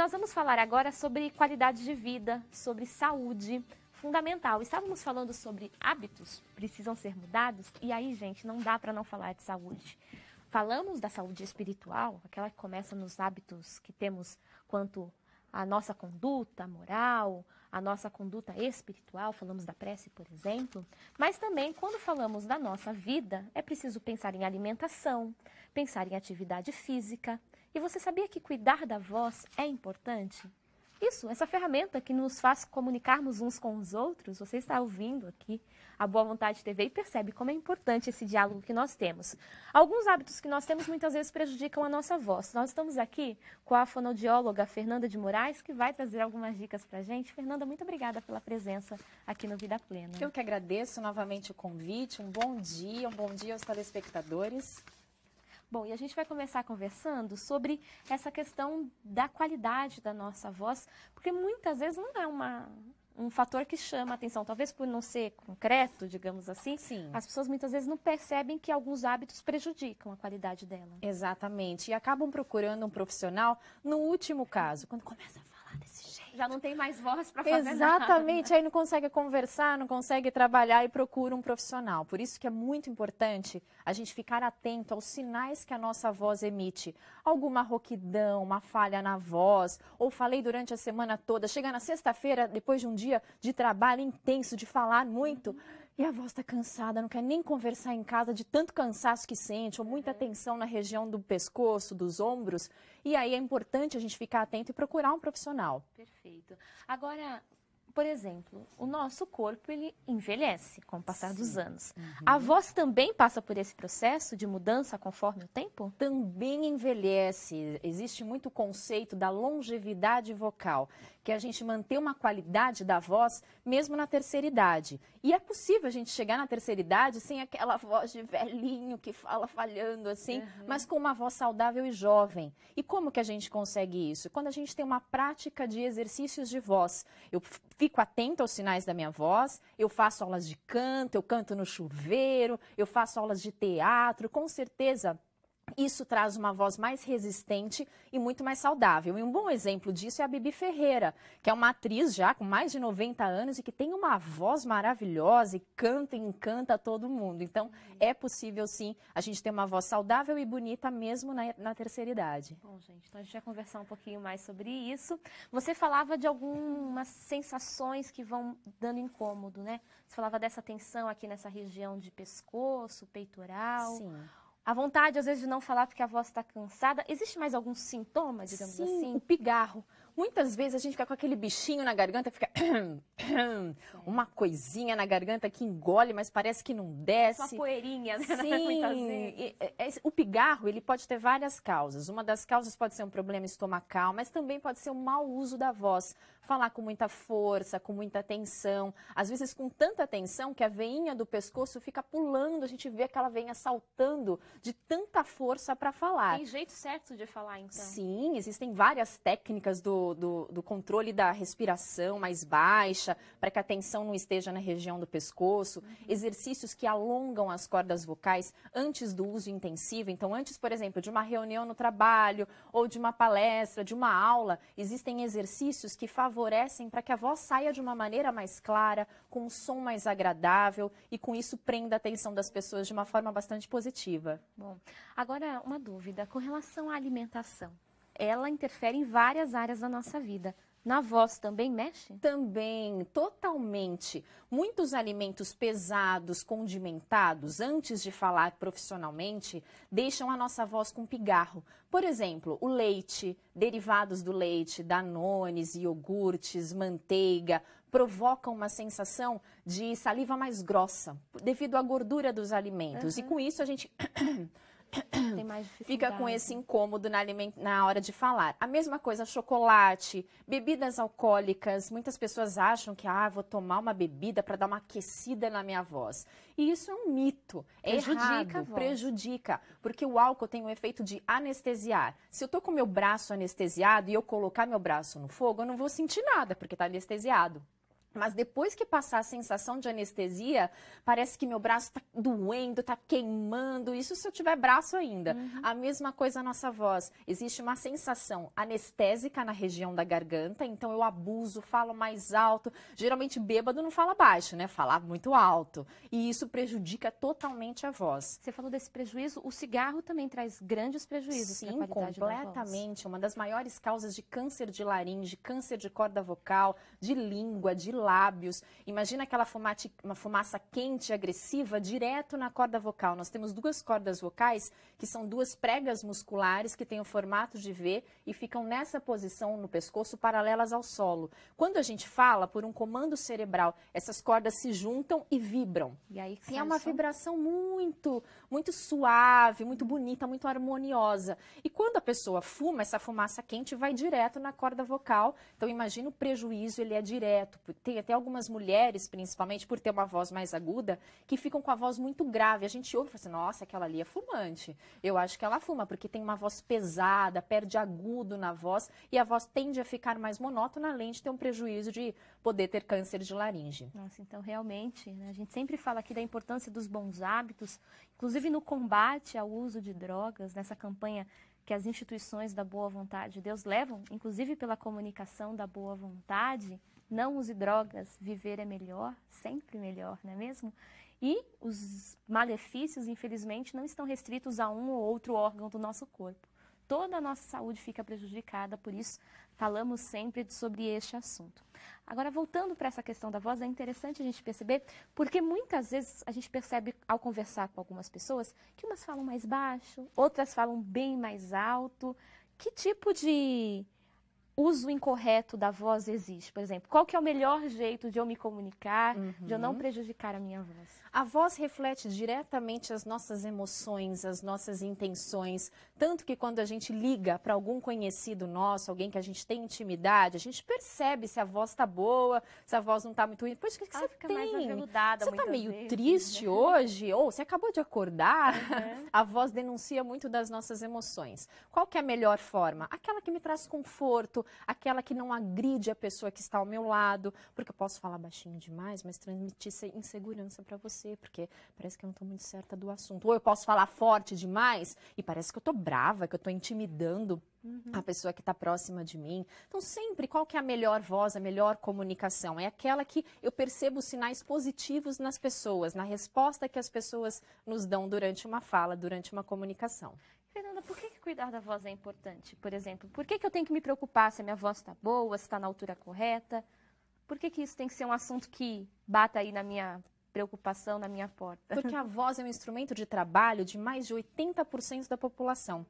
nós vamos falar agora sobre qualidade de vida, sobre saúde, fundamental. Estávamos falando sobre hábitos precisam ser mudados e aí, gente, não dá para não falar de saúde. Falamos da saúde espiritual, aquela que começa nos hábitos que temos quanto à nossa conduta moral, a nossa conduta espiritual, falamos da prece, por exemplo, mas também quando falamos da nossa vida, é preciso pensar em alimentação, pensar em atividade física. E você sabia que cuidar da voz é importante? Isso, essa ferramenta que nos faz comunicarmos uns com os outros, você está ouvindo aqui a Boa Vontade TV e percebe como é importante esse diálogo que nós temos. Alguns hábitos que nós temos muitas vezes prejudicam a nossa voz. Nós estamos aqui com a fonoaudióloga Fernanda de Moraes, que vai trazer algumas dicas para a gente. Fernanda, muito obrigada pela presença aqui no Vida Plena. Eu que agradeço novamente o convite. Um bom dia, um bom dia aos telespectadores. Bom, e a gente vai começar conversando sobre essa questão da qualidade da nossa voz, porque muitas vezes não é uma, um fator que chama a atenção, talvez por não ser concreto, digamos assim. Sim. As pessoas muitas vezes não percebem que alguns hábitos prejudicam a qualidade dela. Exatamente. E acabam procurando um profissional no último caso, quando começa a falar desse jeito já não tem mais voz para fazer Exatamente, nada. aí não consegue conversar, não consegue trabalhar e procura um profissional. Por isso que é muito importante a gente ficar atento aos sinais que a nossa voz emite. Alguma rouquidão, uma falha na voz, ou falei durante a semana toda, chega na sexta-feira, depois de um dia de trabalho intenso, de falar muito, e a voz está cansada, não quer nem conversar em casa de tanto cansaço que sente, ou muita tensão na região do pescoço, dos ombros. E aí é importante a gente ficar atento e procurar um profissional. Perfeito. Agora, por exemplo, o nosso corpo ele envelhece com o passar Sim. dos anos. Uhum. A voz também passa por esse processo de mudança conforme o tempo? Também envelhece. Existe muito o conceito da longevidade vocal, que é a gente manter uma qualidade da voz mesmo na terceira idade. E é possível a gente chegar na terceira idade sem aquela voz de velhinho que fala falhando assim, uhum. mas com uma voz saudável e jovem. E como que a gente consegue isso? Quando a gente tem uma prática de exercícios de voz. Eu fico atento aos sinais da minha voz, eu faço aulas de canto, eu canto no chuveiro, eu faço aulas de teatro, com certeza isso traz uma voz mais resistente e muito mais saudável. E um bom exemplo disso é a Bibi Ferreira, que é uma atriz já com mais de 90 anos e que tem uma voz maravilhosa e canta e encanta todo mundo. Então, é possível sim a gente ter uma voz saudável e bonita mesmo na, na terceira idade. Bom, gente, então a gente vai conversar um pouquinho mais sobre isso. Você falava de algumas sensações que vão dando incômodo, né? Você falava dessa tensão aqui nessa região de pescoço, peitoral. Sim a vontade, às vezes, de não falar porque a voz está cansada. Existe mais algum sintoma, digamos Sim, assim? o pigarro. Muitas vezes a gente fica com aquele bichinho na garganta, fica uma coisinha na garganta que engole, mas parece que não desce. Uma poeirinha, né? Sim. E, o pigarro, ele pode ter várias causas. Uma das causas pode ser um problema estomacal, mas também pode ser um mau uso da voz falar com muita força, com muita tensão, às vezes com tanta tensão que a veinha do pescoço fica pulando, a gente vê aquela veinha saltando de tanta força para falar. Tem jeito certo de falar, então? Sim, existem várias técnicas do, do, do controle da respiração mais baixa, para que a tensão não esteja na região do pescoço, uhum. exercícios que alongam as cordas vocais antes do uso intensivo. Então, antes, por exemplo, de uma reunião no trabalho, ou de uma palestra, de uma aula, existem exercícios que favorecem favorecem para que a voz saia de uma maneira mais clara, com um som mais agradável e com isso prenda a atenção das pessoas de uma forma bastante positiva. Bom, agora uma dúvida com relação à alimentação. Ela interfere em várias áreas da nossa vida. Na voz também mexe? Também, totalmente. Muitos alimentos pesados, condimentados, antes de falar profissionalmente, deixam a nossa voz com pigarro. Por exemplo, o leite, derivados do leite, danones, iogurtes, manteiga, provocam uma sensação de saliva mais grossa, devido à gordura dos alimentos. Uhum. E com isso a gente fica com esse incômodo na, aliment... na hora de falar. A mesma coisa, chocolate, bebidas alcoólicas. Muitas pessoas acham que, ah, vou tomar uma bebida para dar uma aquecida na minha voz. E isso é um mito. É prejudica errado, prejudica. Porque o álcool tem o efeito de anestesiar. Se eu tô com meu braço anestesiado e eu colocar meu braço no fogo, eu não vou sentir nada, porque está anestesiado. Mas depois que passar a sensação de anestesia, parece que meu braço está doendo, está queimando. Isso se eu tiver braço ainda. Uhum. A mesma coisa a nossa voz. Existe uma sensação anestésica na região da garganta, então eu abuso, falo mais alto. Geralmente bêbado não fala baixo, né? Fala muito alto. E isso prejudica totalmente a voz. Você falou desse prejuízo, o cigarro também traz grandes prejuízos. Sim, completamente. Uma das maiores causas de câncer de laringe, câncer de corda vocal, de língua, de lábios. Imagina aquela fumate, uma fumaça quente, agressiva, direto na corda vocal. Nós temos duas cordas vocais, que são duas pregas musculares que têm o formato de V e ficam nessa posição no pescoço, paralelas ao solo. Quando a gente fala, por um comando cerebral, essas cordas se juntam e vibram. E aí e é uma vibração muito, muito suave, muito bonita, muito harmoniosa. E quando a pessoa fuma, essa fumaça quente vai direto na corda vocal. Então imagina o prejuízo, ele é direto. Tem até algumas mulheres, principalmente por ter uma voz mais aguda, que ficam com a voz muito grave. A gente ouve e fala assim, nossa, aquela ali é fumante. Eu acho que ela fuma, porque tem uma voz pesada, perde agudo na voz, e a voz tende a ficar mais monótona, além de ter um prejuízo de poder ter câncer de laringe. Nossa, então realmente, né, a gente sempre fala aqui da importância dos bons hábitos, inclusive no combate ao uso de drogas, nessa campanha que as instituições da boa vontade de Deus levam, inclusive pela comunicação da boa vontade, não use drogas, viver é melhor, sempre melhor, não é mesmo? E os malefícios, infelizmente, não estão restritos a um ou outro órgão do nosso corpo. Toda a nossa saúde fica prejudicada, por isso falamos sempre sobre este assunto. Agora, voltando para essa questão da voz, é interessante a gente perceber, porque muitas vezes a gente percebe ao conversar com algumas pessoas que umas falam mais baixo, outras falam bem mais alto. Que tipo de uso incorreto da voz existe? Por exemplo, qual que é o melhor jeito de eu me comunicar, uhum. de eu não uhum. prejudicar a minha voz? A voz reflete diretamente as nossas emoções, as nossas intenções, tanto que quando a gente liga para algum conhecido nosso, alguém que a gente tem intimidade, a gente percebe se a voz está boa, se a voz não está muito ruim. Pois o que, que você fica tem? mais aveludada Você está meio vezes, triste né? hoje? Ou você acabou de acordar? Uhum. A voz denuncia muito das nossas emoções. Qual que é a melhor forma? Aquela que me traz conforto, aquela que não agride a pessoa que está ao meu lado, porque eu posso falar baixinho demais, mas transmitir insegurança para você, porque parece que eu não estou muito certa do assunto. Ou eu posso falar forte demais e parece que eu estou brava, que eu estou intimidando uhum. a pessoa que está próxima de mim. Então, sempre, qual que é a melhor voz, a melhor comunicação? É aquela que eu percebo sinais positivos nas pessoas, na resposta que as pessoas nos dão durante uma fala, durante uma comunicação. Fernanda, por que, que cuidar da voz é importante? Por exemplo, por que, que eu tenho que me preocupar se a minha voz está boa, se está na altura correta? Por que, que isso tem que ser um assunto que bata aí na minha preocupação, na minha porta? Porque a voz é um instrumento de trabalho de mais de 80% da população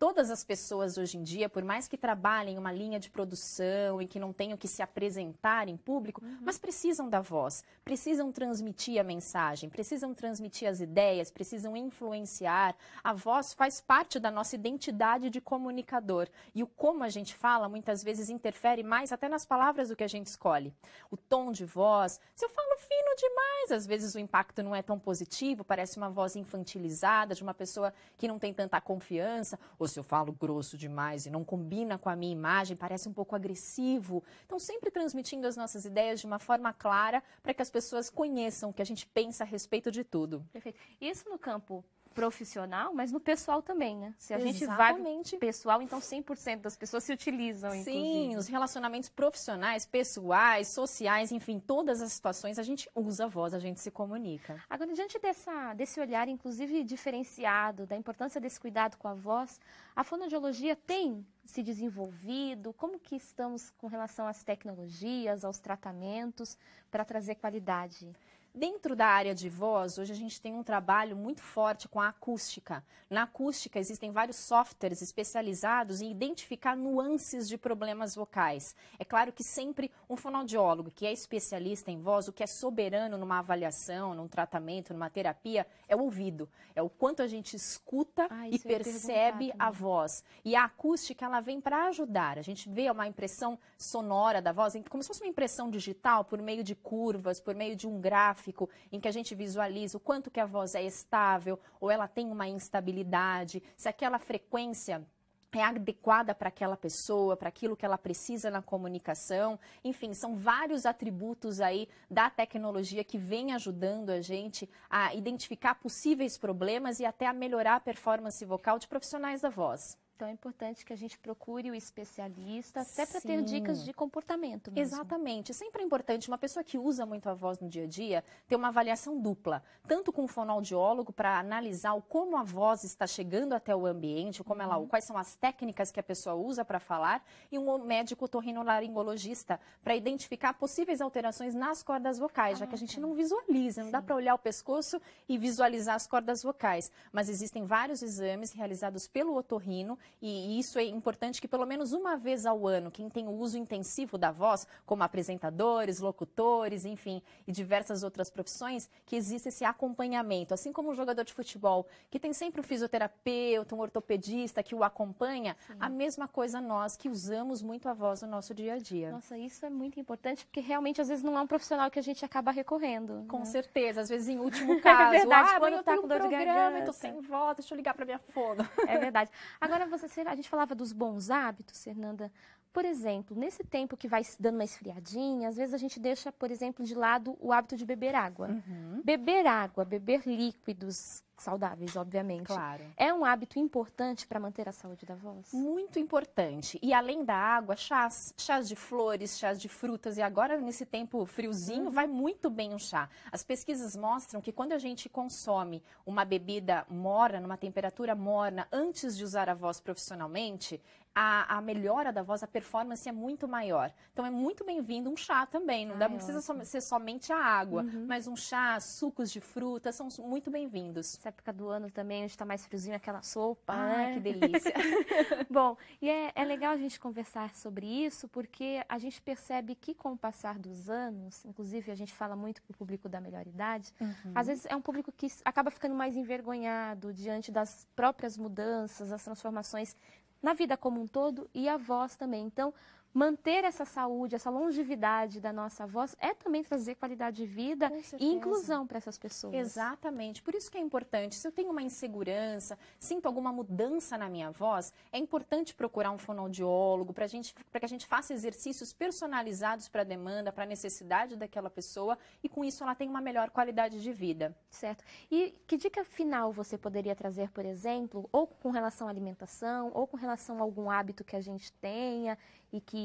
todas as pessoas hoje em dia, por mais que trabalhem em uma linha de produção e que não tenham que se apresentar em público, uhum. mas precisam da voz, precisam transmitir a mensagem, precisam transmitir as ideias, precisam influenciar. A voz faz parte da nossa identidade de comunicador. E o como a gente fala muitas vezes interfere mais até nas palavras do que a gente escolhe. O tom de voz, se eu falo fino demais, às vezes o impacto não é tão positivo, parece uma voz infantilizada de uma pessoa que não tem tanta confiança, ou se eu falo grosso demais e não combina com a minha imagem, parece um pouco agressivo. Então, sempre transmitindo as nossas ideias de uma forma clara para que as pessoas conheçam o que a gente pensa a respeito de tudo. Perfeito. Isso no campo profissional, mas no pessoal também, né? Se a Exatamente. gente vai pessoal, então 100% das pessoas se utilizam, Sim, inclusive. os relacionamentos profissionais, pessoais, sociais, enfim, todas as situações a gente usa a voz, a gente se comunica. Agora, diante dessa, desse olhar, inclusive diferenciado, da importância desse cuidado com a voz, a fonoaudiologia tem se desenvolvido? Como que estamos com relação às tecnologias, aos tratamentos, para trazer qualidade? Dentro da área de voz, hoje a gente tem um trabalho muito forte com a acústica. Na acústica existem vários softwares especializados em identificar nuances de problemas vocais. É claro que sempre um fonoaudiólogo que é especialista em voz, o que é soberano numa avaliação, num tratamento, numa terapia, é o ouvido. É o quanto a gente escuta ah, e percebe a voz. E a acústica, ela vem para ajudar. A gente vê uma impressão sonora da voz, como se fosse uma impressão digital, por meio de curvas, por meio de um gráfico gráfico em que a gente visualiza o quanto que a voz é estável ou ela tem uma instabilidade, se aquela frequência é adequada para aquela pessoa, para aquilo que ela precisa na comunicação. Enfim, são vários atributos aí da tecnologia que vem ajudando a gente a identificar possíveis problemas e até a melhorar a performance vocal de profissionais da voz. Então é importante que a gente procure o especialista, até para ter dicas de comportamento. Mesmo. Exatamente. Sempre é importante uma pessoa que usa muito a voz no dia a dia ter uma avaliação dupla, tanto com o fonoaudiólogo para analisar o como a voz está chegando até o ambiente, como ela, uhum. quais são as técnicas que a pessoa usa para falar, e um médico torrinolaringologista para identificar possíveis alterações nas cordas vocais, ah, já que a gente tá. não visualiza, não Sim. dá para olhar o pescoço e visualizar as cordas vocais. Mas existem vários exames realizados pelo otorrino e isso é importante que pelo menos uma vez ao ano, quem tem o uso intensivo da voz, como apresentadores, locutores, enfim, e diversas outras profissões, que existe esse acompanhamento. Assim como o jogador de futebol, que tem sempre um fisioterapeuta, um ortopedista que o acompanha, Sim. a mesma coisa nós que usamos muito a voz no nosso dia a dia. Nossa, isso é muito importante, porque realmente às vezes não é um profissional que a gente acaba recorrendo. Com né? certeza, às vezes em último caso, é verdade, ah, quando eu tá com dor de garganta, eu tô sem voz, deixa eu ligar para minha fono. É verdade. Agora você a gente falava dos bons hábitos, Fernanda. Por exemplo, nesse tempo que vai dando uma esfriadinha, às vezes a gente deixa, por exemplo, de lado o hábito de beber água. Uhum. Beber água, beber líquidos saudáveis, obviamente. Claro. É um hábito importante para manter a saúde da voz? Muito importante. E além da água, chás, chás de flores, chás de frutas. E agora, nesse tempo friozinho, uhum. vai muito bem o chá. As pesquisas mostram que quando a gente consome uma bebida morna, numa temperatura morna, antes de usar a voz profissionalmente, a, a, melhora da voz, a performance é muito maior. Então é muito bem-vindo um chá também. Não, dá, não precisa so, ser somente a água, uhum. mas um chá, sucos de frutas são muito bem-vindos. Essa época do ano também, onde está mais friozinho, aquela sopa. Ai, né? que delícia. Bom, e é, é legal a gente conversar sobre isso, porque a gente percebe que com o passar dos anos, inclusive a gente fala muito para o público da melhor idade, uhum. às vezes é um público que acaba ficando mais envergonhado diante das próprias mudanças, das transformações na vida como um todo e a voz também. Então, manter essa saúde, essa longevidade da nossa voz é também trazer qualidade de vida e inclusão para essas pessoas. Exatamente. Por isso que é importante, se eu tenho uma insegurança, sinto alguma mudança na minha voz, é importante procurar um fonoaudiólogo para que a gente faça exercícios personalizados para a demanda, para a necessidade daquela pessoa e com isso ela tem uma melhor qualidade de vida. Certo. E que dica final você poderia trazer, por exemplo, ou com relação à alimentação, ou com relação a algum hábito que a gente tenha e que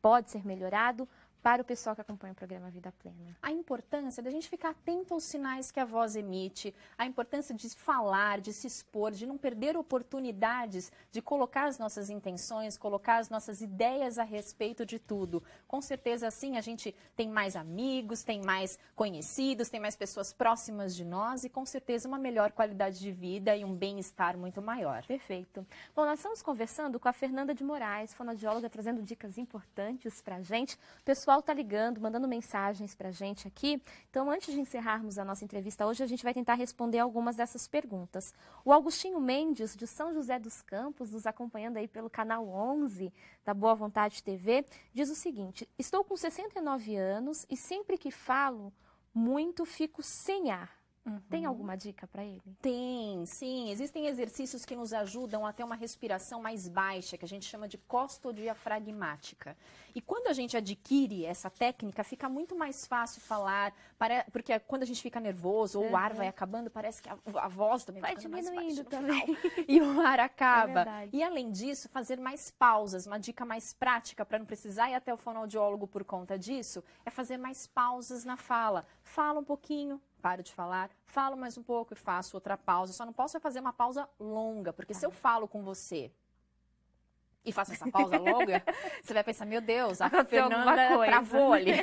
pode ser melhorado para o pessoal que acompanha o programa Vida Plena? A importância da gente ficar atento aos sinais que a voz emite, a importância de falar, de se expor, de não perder oportunidades de colocar as nossas intenções, colocar as nossas ideias a respeito de tudo. Com certeza, assim, a gente tem mais amigos, tem mais conhecidos, tem mais pessoas próximas de nós e, com certeza, uma melhor qualidade de vida e um bem-estar muito maior. Perfeito. Bom, nós estamos conversando com a Fernanda de Moraes, fonoaudióloga, trazendo dicas importantes para a gente. Pessoal pessoal está ligando, mandando mensagens para a gente aqui. Então, antes de encerrarmos a nossa entrevista hoje, a gente vai tentar responder algumas dessas perguntas. O Augustinho Mendes, de São José dos Campos, nos acompanhando aí pelo canal 11 da Boa Vontade TV, diz o seguinte: Estou com 69 anos e sempre que falo muito fico sem ar. Uhum. Tem alguma dica para ele? Tem, sim. Existem exercícios que nos ajudam a ter uma respiração mais baixa, que a gente chama de costodiafragmática. E quando a gente adquire essa técnica, fica muito mais fácil falar, porque quando a gente fica nervoso ou uhum. o ar vai acabando, parece que a, a voz também vai diminuindo também. E o ar acaba. É e além disso, fazer mais pausas. Uma dica mais prática para não precisar ir até o fonoaudiólogo por conta disso é fazer mais pausas na fala. Fala um pouquinho, paro de falar, falo mais um pouco e faço outra pausa. Só não posso fazer uma pausa longa, porque se eu falo com você e faço essa pausa longa, você vai pensar, meu Deus, a Aconteceu Fernanda travou ali.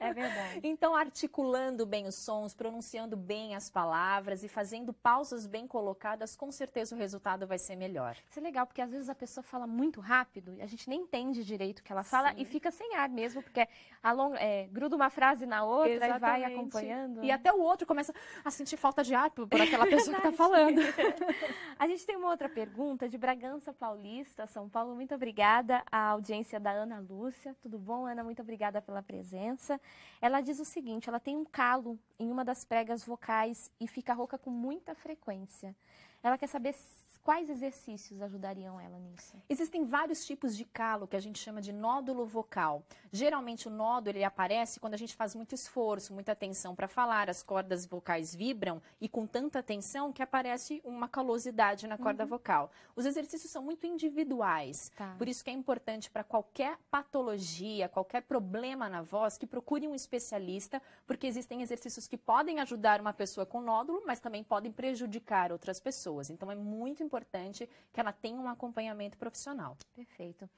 É verdade. Então, articulando bem os sons, pronunciando bem as palavras e fazendo pausas bem colocadas, com certeza o resultado vai ser melhor. Isso é legal, porque às vezes a pessoa fala muito rápido e a gente nem entende direito o que ela fala Sim. e fica sem ar mesmo, porque a long, é, gruda uma frase na outra Exatamente. e vai acompanhando. E até o outro começa a sentir falta de ar por, por aquela pessoa que está falando. a gente tem uma outra pergunta de Bragança Paulista, São Paulo Paulo, muito obrigada à audiência da Ana Lúcia. Tudo bom, Ana? Muito obrigada pela presença. Ela diz o seguinte: ela tem um calo em uma das pregas vocais e fica rouca com muita frequência. Ela quer saber quais exercícios ajudariam ela nisso? Existem vários tipos de calo que a gente chama de nódulo vocal. Geralmente o nódulo ele aparece quando a gente faz muito esforço, muita tensão para falar, as cordas vocais vibram e com tanta tensão que aparece uma calosidade na corda uhum. vocal. Os exercícios são muito individuais, tá. por isso que é importante para qualquer patologia, qualquer problema na voz, que procure um especialista, porque existem exercícios que podem ajudar uma pessoa com nódulo, mas também podem prejudicar outras pessoas. Então é muito importante que ela tenha um acompanhamento profissional. Perfeito.